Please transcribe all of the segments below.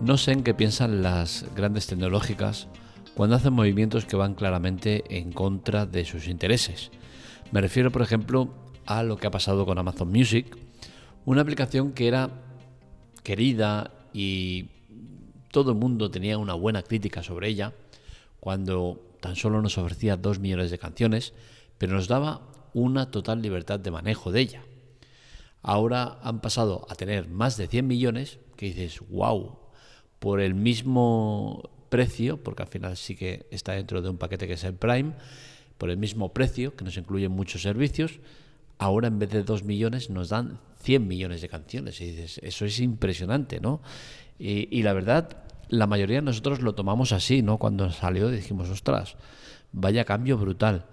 No sé en qué piensan las grandes tecnológicas cuando hacen movimientos que van claramente en contra de sus intereses. Me refiero, por ejemplo, a lo que ha pasado con Amazon Music, una aplicación que era querida y todo el mundo tenía una buena crítica sobre ella, cuando tan solo nos ofrecía dos millones de canciones, pero nos daba una total libertad de manejo de ella. Ahora han pasado a tener más de 100 millones, que dices, wow, por el mismo precio, porque al final sí que está dentro de un paquete que es el Prime, por el mismo precio, que nos incluye muchos servicios, ahora en vez de 2 millones nos dan 100 millones de canciones. Y dices, eso es impresionante, ¿no? Y, la verdad, la mayoría de nosotros lo tomamos así, ¿no? Cuando salió dijimos, ostras, vaya cambio brutal.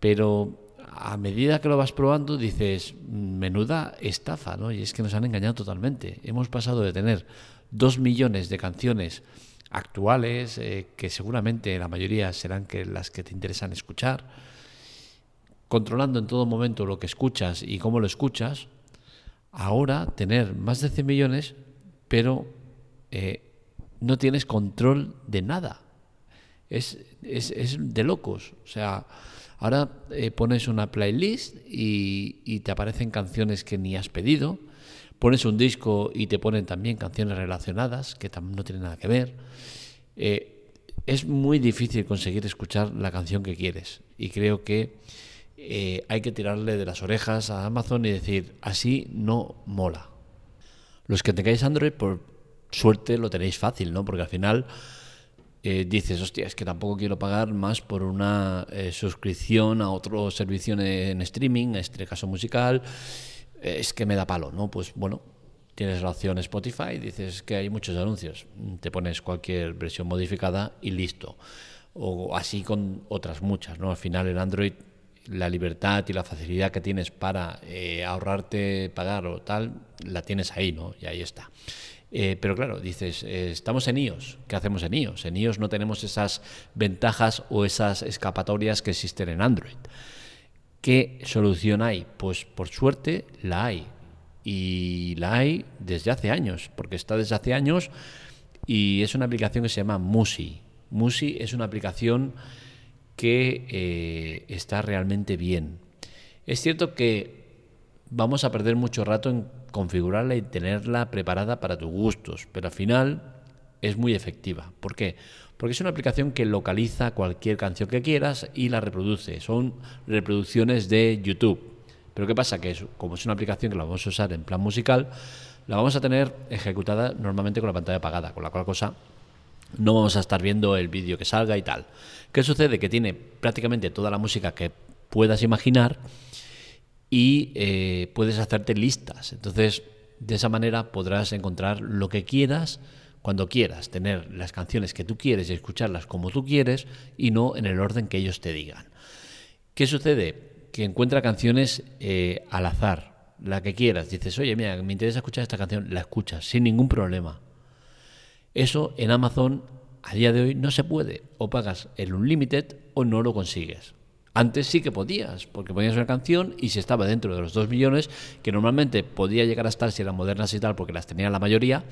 Pero a medida que lo vas probando dices, menuda estafa, ¿no? Y es que nos han engañado totalmente. Hemos pasado de tener dos millones de canciones actuales, eh, que seguramente la mayoría serán que las que te interesan escuchar, controlando en todo momento lo que escuchas y cómo lo escuchas, ahora tener más de 100 millones, pero eh, no tienes control de nada. Es, es, es de locos. O sea, Ahora eh, pones una playlist y, te aparecen canciones que ni has pedido. Pones un disco y te ponen también canciones relacionadas que no tienen nada que ver. Eh, es muy difícil conseguir escuchar la canción que quieres. Y creo que eh, hay que tirarle de las orejas a Amazon y decir, así no mola. Los que tengáis Android, por suerte lo tenéis fácil, ¿no? Porque al final eh, dices, hostia, es que tampoco quiero pagar más por una suscripción a otro servicio en, streaming, en este caso musical, es que me da palo, ¿no? Pues bueno, tienes la opción Spotify, dices que hay muchos anuncios, te pones cualquier versión modificada y listo. O así con otras muchas, ¿no? Al final en Android la libertad y la facilidad que tienes para ahorrarte pagar o tal, la tienes ahí, ¿no? Y ahí está. Eh, pero claro, dices, eh, estamos en iOS. ¿Qué hacemos en iOS? En iOS no tenemos esas ventajas o esas escapatorias que existen en Android. ¿Qué solución hay? Pues por suerte la hay. Y la hay desde hace años, porque está desde hace años y es una aplicación que se llama Musi. Musi es una aplicación que eh, está realmente bien. Es cierto que vamos a perder mucho rato en configurarla y tenerla preparada para tus gustos, pero al final es muy efectiva. ¿Por qué? Porque es una aplicación que localiza cualquier canción que quieras y la reproduce. Son reproducciones de YouTube. Pero ¿qué pasa? Que como es una aplicación que la vamos a usar en plan musical, la vamos a tener ejecutada normalmente con la pantalla apagada, con la cual cosa no vamos a estar viendo el vídeo que salga y tal. ¿Qué sucede? Que tiene prácticamente toda la música que puedas imaginar y eh, puedes hacerte listas. Entonces, de esa manera podrás encontrar lo que quieras cuando quieras, tener las canciones que tú quieres y escucharlas como tú quieres y no en el orden que ellos te digan. ¿Qué sucede? Que encuentra canciones eh, al azar, la que quieras. Dices, oye, mira, me interesa escuchar esta canción, la escuchas sin ningún problema. Eso en Amazon a día de hoy no se puede. O pagas el Unlimited o no lo consigues. Antes sí que podías, porque ponías una canción y si estaba dentro de los 2 millones, que normalmente podía llegar a estar si eran modernas y tal, porque las tenía la mayoría,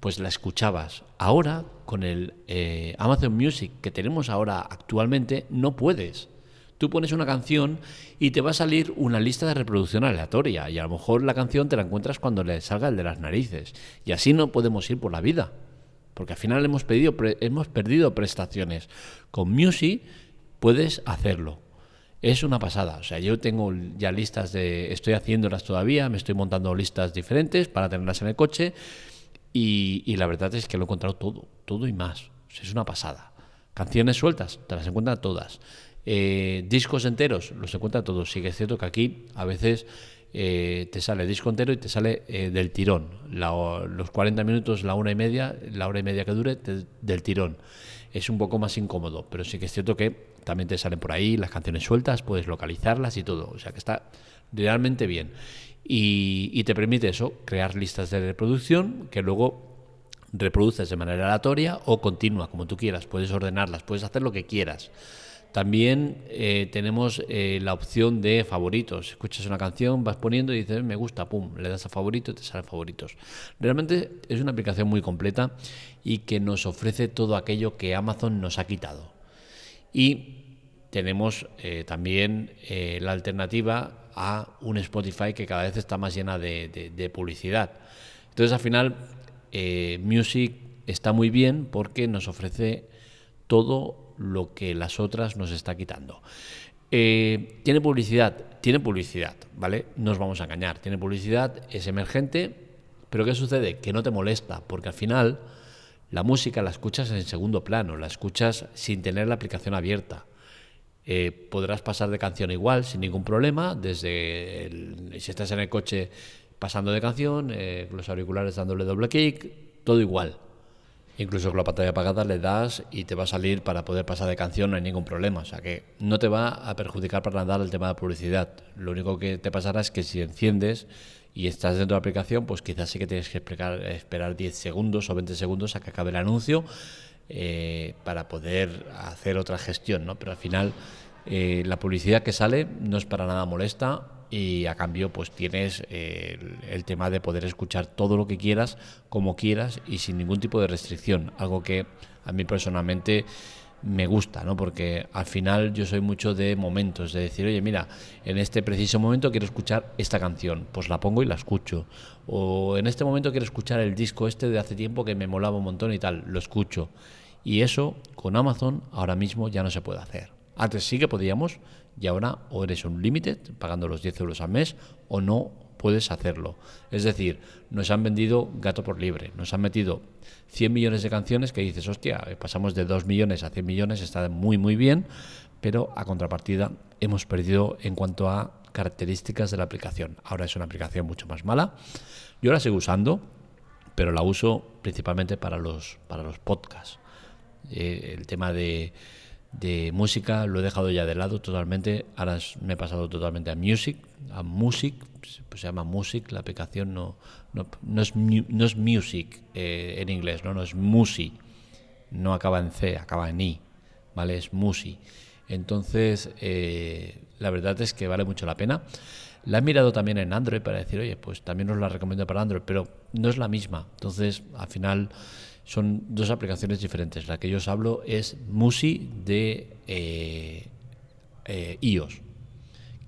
pues la escuchabas. Ahora, con el eh, Amazon Music que tenemos ahora actualmente, no puedes. Tú pones una canción y te va a salir una lista de reproducción aleatoria y a lo mejor la canción te la encuentras cuando le salga el de las narices. Y así no podemos ir por la vida, porque al final hemos, pedido, hemos perdido prestaciones. Con Music puedes hacerlo es una pasada. O sea, yo tengo ya listas de. Estoy haciéndolas todavía, me estoy montando listas diferentes para tenerlas en el coche. Y, la verdad es que lo he encontrado todo, todo y más. es una pasada. Canciones sueltas, te las encuentran todas. Eh, discos enteros, los encuentran todos. Sí que es cierto que aquí a veces eh, te sale disco entero y te sale eh, del tirón. los 40 minutos, la hora y media, la hora y media que dure, del tirón. Es un poco más incómodo, pero sí que es cierto que también te salen por ahí las canciones sueltas, puedes localizarlas y todo. O sea que está realmente bien. Y, te permite eso, crear listas de reproducción que luego reproduces de manera aleatoria o continua, como tú quieras. Puedes ordenarlas, puedes hacer lo que quieras. También eh, tenemos eh, la opción de favoritos. Escuchas una canción, vas poniendo y dices, me gusta, pum, le das a favorito y te salen favoritos. Realmente es una aplicación muy completa y que nos ofrece todo aquello que Amazon nos ha quitado. Y tenemos eh, también la alternativa a un Spotify que cada vez está más llena de, publicidad. Entonces al final Music está muy bien porque nos ofrece todo lo que las otras nos está quitando. Eh, ¿Tiene publicidad? Tiene publicidad, ¿vale? No nos vamos a engañar. Tiene publicidad, es emergente, pero ¿qué sucede? Que no te molesta, porque al final la música la escuchas en segundo plano, la escuchas sin tener la aplicación abierta. Eh, podrás pasar de canción igual, sin ningún problema, desde si estás en el coche pasando de canción, eh, los auriculares dándole doble clic, todo igual. Incluso con la pantalla apagada le das y te va a salir para poder pasar de canción, no hay ningún problema. O sea que no te va a perjudicar para nada el tema de publicidad. Lo único que te pasará es que si enciendes y estás dentro de la aplicación, pues quizás sí que tienes que esperar 10 segundos o 20 segundos a que acabe el anuncio eh, para poder hacer otra gestión. ¿no? Pero al final eh, la publicidad que sale no es para nada molesta y a cambio pues tienes eh, el, tema de poder escuchar todo lo que quieras, como quieras y sin ningún tipo de restricción, algo que a mí personalmente me gusta, ¿no? Porque al final yo soy mucho de momentos, de decir, oye, mira, en este preciso momento quiero escuchar esta canción, pues la pongo y la escucho. O en este momento quiero escuchar el disco este de hace tiempo que me molaba un montón y tal, lo escucho. Y eso con Amazon ahora mismo ya no se puede hacer. Antes sí que podíamos, y ahora o eres un limited pagando los 10 euros al mes o no puedes hacerlo. Es decir, nos han vendido gato por libre, nos han metido 100 millones de canciones que dices, hostia, pasamos de 2 millones a 100 millones, está muy muy bien, pero a contrapartida hemos perdido en cuanto a características de la aplicación. Ahora es una aplicación mucho más mala. Yo la sigo usando, pero la uso principalmente para los, para los podcasts. Eh, el tema de de música lo he dejado ya de lado totalmente. Ahora me he pasado totalmente a Music, a Music, pues se llama Music, la aplicación no, no, es, no es Music eh, en inglés, ¿no? no es Musi, no acaba en C, acaba en I, ¿vale? Es Musi. Entonces, eh, la verdad es que vale mucho la pena. La he mirado también en Android para decir, oye, pues también os la recomiendo para Android, pero no es la misma. Entonces, al final son dos aplicaciones diferentes. La que yo os hablo es Musi de eh, eh, iOS,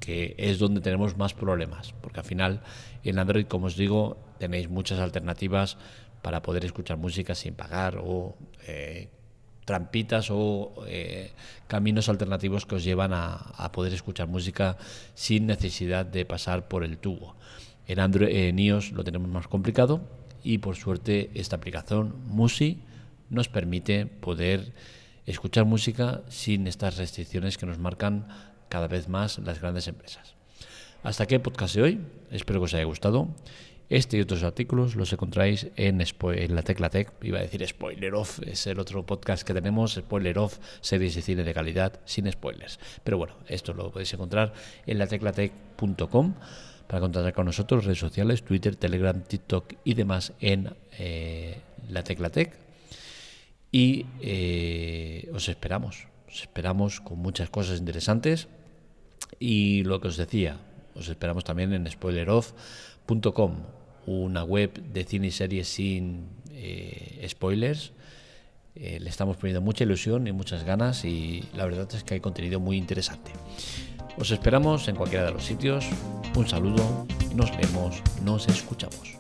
que es donde tenemos más problemas, porque al final en Android, como os digo, tenéis muchas alternativas para poder escuchar música sin pagar o eh, trampitas o caminos alternativos que os llevan a, a, poder escuchar música sin necesidad de pasar por el tubo. En Android, en iOS lo tenemos más complicado y por suerte esta aplicación Musi nos permite poder escuchar música sin estas restricciones que nos marcan cada vez más las grandes empresas. Hasta aquí el podcast de hoy, espero que os haya gustado. Este y otros artículos los encontráis en, la Tecla Tech, iba a decir Spoiler Off, es el otro podcast que tenemos, Spoiler Off, series de cine de calidad sin spoilers. Pero bueno, esto lo podéis encontrar en la teclatech.com para contactar con nosotros, redes sociales, Twitter, Telegram, TikTok y demás en eh, la Teclatec. Y eh, os esperamos, os esperamos con muchas cosas interesantes. Y lo que os decía, os esperamos también en spoileroff.com, una web de cine y series sin eh, spoilers. le estamos poniendo mucha ilusión y muchas ganas y la verdad es que hay contenido muy interesante. Os esperamos en cualquiera de los sitios. Un saludo, nos vemos, nos escuchamos.